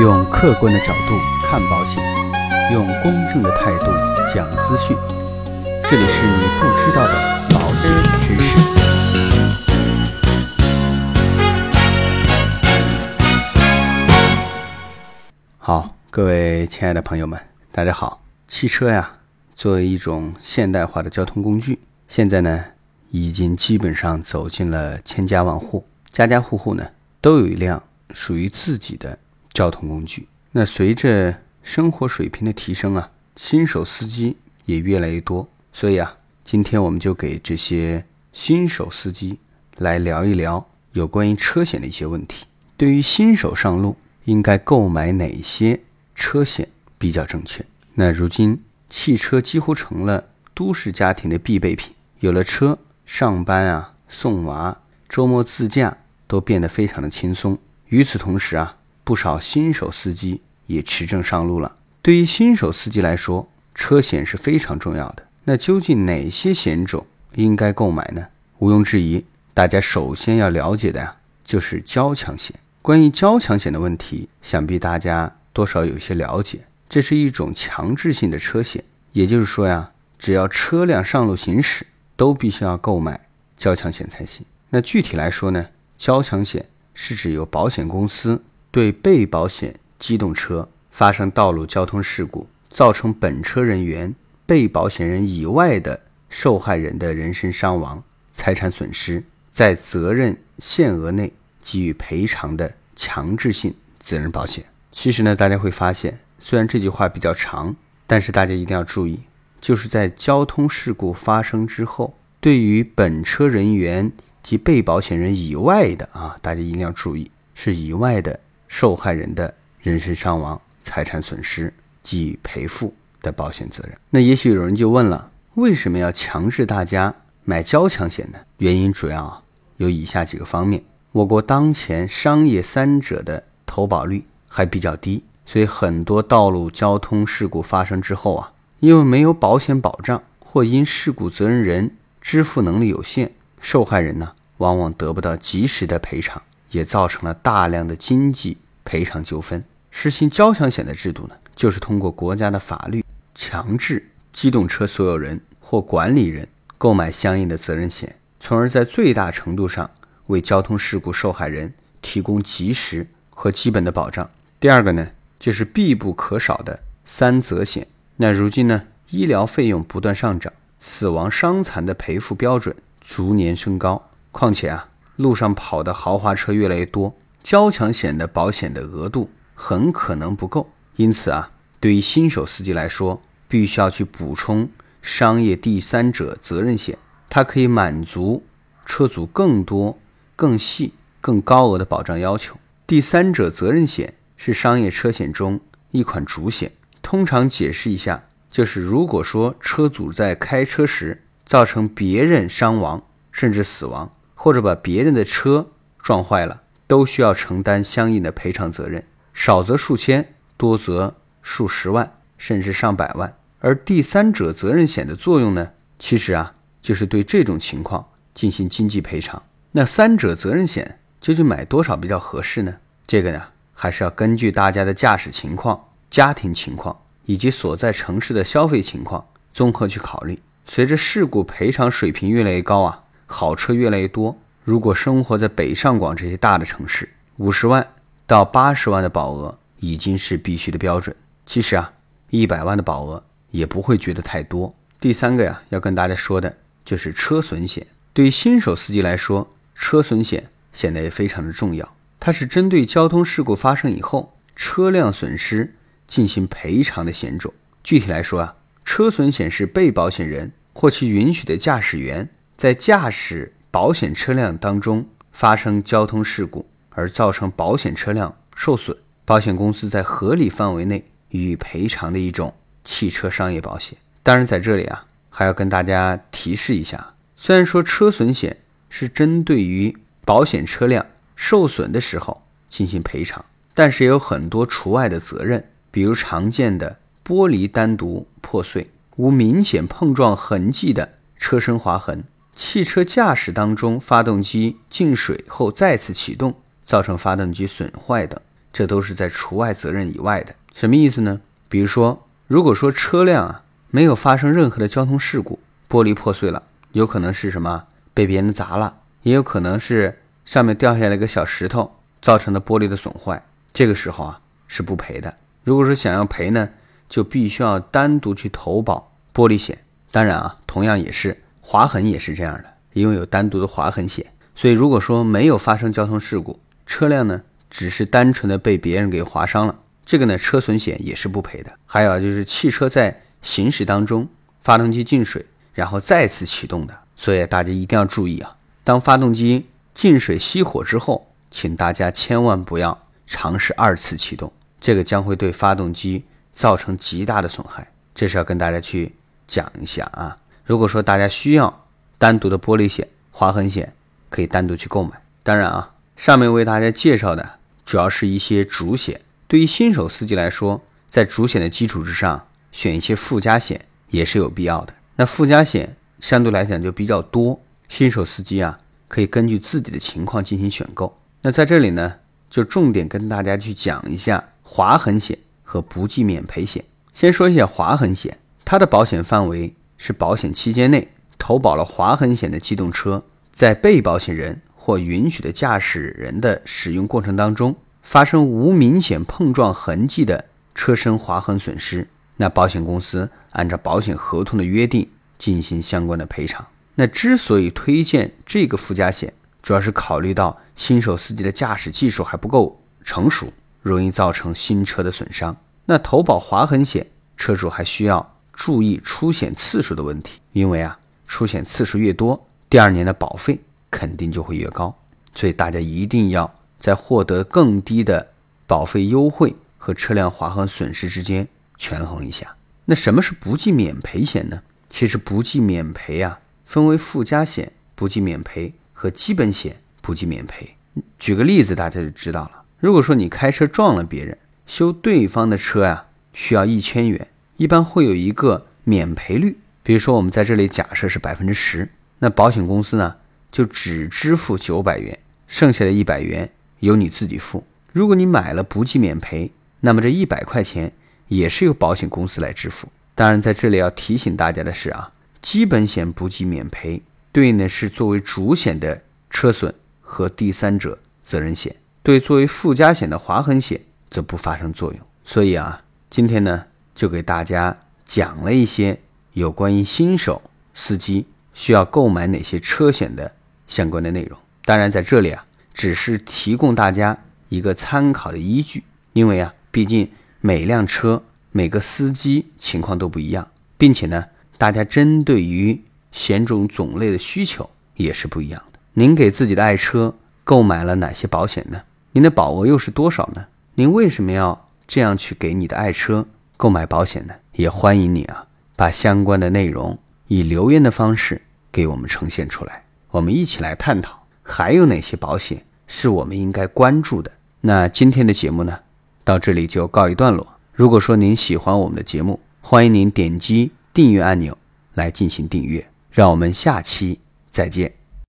用客观的角度看保险，用公正的态度讲资讯。这里是你不知道的保险知识。好，各位亲爱的朋友们，大家好。汽车呀，作为一种现代化的交通工具，现在呢，已经基本上走进了千家万户，家家户户呢都有一辆属于自己的交通工具。那随着生活水平的提升啊，新手司机也越来越多，所以啊，今天我们就给这些新手司机来聊一聊有关于车险的一些问题。对于新手上路，应该购买哪些车险比较正确？那如今汽车几乎成了都市家庭的必备品，有了车，上班啊、送娃、周末自驾都变得非常的轻松。与此同时啊，不少新手司机也持证上路了。对于新手司机来说，车险是非常重要的。那究竟哪些险种应该购买呢？毋庸置疑，大家首先要了解的呀，就是交强险。关于交强险的问题，想必大家多少有些了解。这是一种强制性的车险，也就是说呀，只要车辆上路行驶，都必须要购买交强险才行。那具体来说呢，交强险是指由保险公司对被保险机动车发生道路交通事故，造成本车人员、被保险人以外的受害人的人身伤亡、财产损失，在责任限额内给予赔偿的强制性责任保险。其实呢，大家会发现。虽然这句话比较长，但是大家一定要注意，就是在交通事故发生之后，对于本车人员及被保险人以外的啊，大家一定要注意，是以外的受害人的人身伤亡、财产损失给予赔付的保险责任。那也许有人就问了，为什么要强制大家买交强险呢？原因主要有以下几个方面：我国当前商业三者的投保率还比较低。所以，很多道路交通事故发生之后啊，因为没有保险保障，或因事故责任人支付能力有限，受害人呢往往得不到及时的赔偿，也造成了大量的经济赔偿纠纷。实行交强险的制度呢，就是通过国家的法律强制机动车所有人或管理人购买相应的责任险，从而在最大程度上为交通事故受害人提供及时和基本的保障。第二个呢？就是必不可少的三责险。那如今呢，医疗费用不断上涨，死亡伤残的赔付标准逐年升高。况且啊，路上跑的豪华车越来越多，交强险的保险的额度很可能不够。因此啊，对于新手司机来说，必须要去补充商业第三者责任险，它可以满足车主更多、更细、更高额的保障要求。第三者责任险。是商业车险中一款主险。通常解释一下，就是如果说车主在开车时造成别人伤亡甚至死亡，或者把别人的车撞坏了，都需要承担相应的赔偿责任，少则数千，多则数十万甚至上百万。而第三者责任险的作用呢，其实啊，就是对这种情况进行经济赔偿。那三者责任险究竟买多少比较合适呢？这个呢？还是要根据大家的驾驶情况、家庭情况以及所在城市的消费情况综合去考虑。随着事故赔偿水平越来越高啊，好车越来越多。如果生活在北上广这些大的城市，五十万到八十万的保额已经是必须的标准。其实啊，一百万的保额也不会觉得太多。第三个呀，要跟大家说的就是车损险。对于新手司机来说，车损险显得也非常的重要。它是针对交通事故发生以后车辆损失进行赔偿的险种。具体来说啊，车损险是被保险人或其允许的驾驶员在驾驶保险车辆当中发生交通事故而造成保险车辆受损，保险公司在合理范围内予以赔偿的一种汽车商业保险。当然，在这里啊，还要跟大家提示一下，虽然说车损险是针对于保险车辆。受损的时候进行赔偿，但是也有很多除外的责任，比如常见的玻璃单独破碎、无明显碰撞痕迹的车身划痕、汽车驾驶当中发动机进水后再次启动造成发动机损坏等。这都是在除外责任以外的。什么意思呢？比如说，如果说车辆啊没有发生任何的交通事故，玻璃破碎了，有可能是什么被别人砸了，也有可能是上面掉下来一个小石头造成的玻璃的损坏，这个时候啊是不赔的。如果说想要赔呢，就必须要单独去投保玻璃险。当然啊，同样也是划痕也是这样的，因为有单独的划痕险。所以如果说没有发生交通事故，车辆呢只是单纯的被别人给划伤了，这个呢车损险也是不赔的。还有就是汽车在行驶当中，发动机进水，然后再次启动的，所以大家一定要注意啊，当发动机进水熄火之后，请大家千万不要尝试二次启动，这个将会对发动机造成极大的损害。这是要跟大家去。讲一下啊，如果说大家需要单独的玻璃险、划痕险，可以单独去购买。当然啊，上面为大家介绍的主要是一些主险，对于新手司机来说，在主险的基础之上选一些附加险也是有必要的。那附加险相对来讲就比较多，新手司机啊可以根据自己的情况进行选购。那在这里呢，就重点跟大家去讲一下划痕险和不计免赔险。先说一下划痕险。它的保险范围是保险期间内投保了划痕险的机动车，在被保险人或允许的驾驶人的使用过程当中，发生无明显碰撞痕迹的车身划痕损失，那保险公司按照保险合同的约定进行相关的赔偿。那之所以推荐这个附加险，主要是考虑到新手司机的驾驶技术还不够成熟，容易造成新车的损伤。那投保划痕险，车主还需要。注意出险次数的问题，因为啊，出险次数越多，第二年的保费肯定就会越高，所以大家一定要在获得更低的保费优惠和车辆划痕损失之间权衡一下。那什么是不计免赔险呢？其实不计免赔啊，分为附加险不计免赔和基本险不计免赔。举个例子，大家就知道了。如果说你开车撞了别人，修对方的车呀，需要一千元。一般会有一个免赔率，比如说我们在这里假设是百分之十，那保险公司呢就只支付九百元，剩下的一百元由你自己付。如果你买了不计免赔，那么这一百块钱也是由保险公司来支付。当然，在这里要提醒大家的是啊，基本险不计免赔对应的是作为主险的车损和第三者责任险，对作为附加险的划痕险则不发生作用。所以啊，今天呢。就给大家讲了一些有关于新手司机需要购买哪些车险的相关的内容。当然，在这里啊，只是提供大家一个参考的依据，因为啊，毕竟每辆车每个司机情况都不一样，并且呢，大家针对于险种种类的需求也是不一样的。您给自己的爱车购买了哪些保险呢？您的保额又是多少呢？您为什么要这样去给你的爱车？购买保险呢，也欢迎你啊，把相关的内容以留言的方式给我们呈现出来，我们一起来探讨还有哪些保险是我们应该关注的。那今天的节目呢，到这里就告一段落。如果说您喜欢我们的节目，欢迎您点击订阅按钮来进行订阅。让我们下期再见。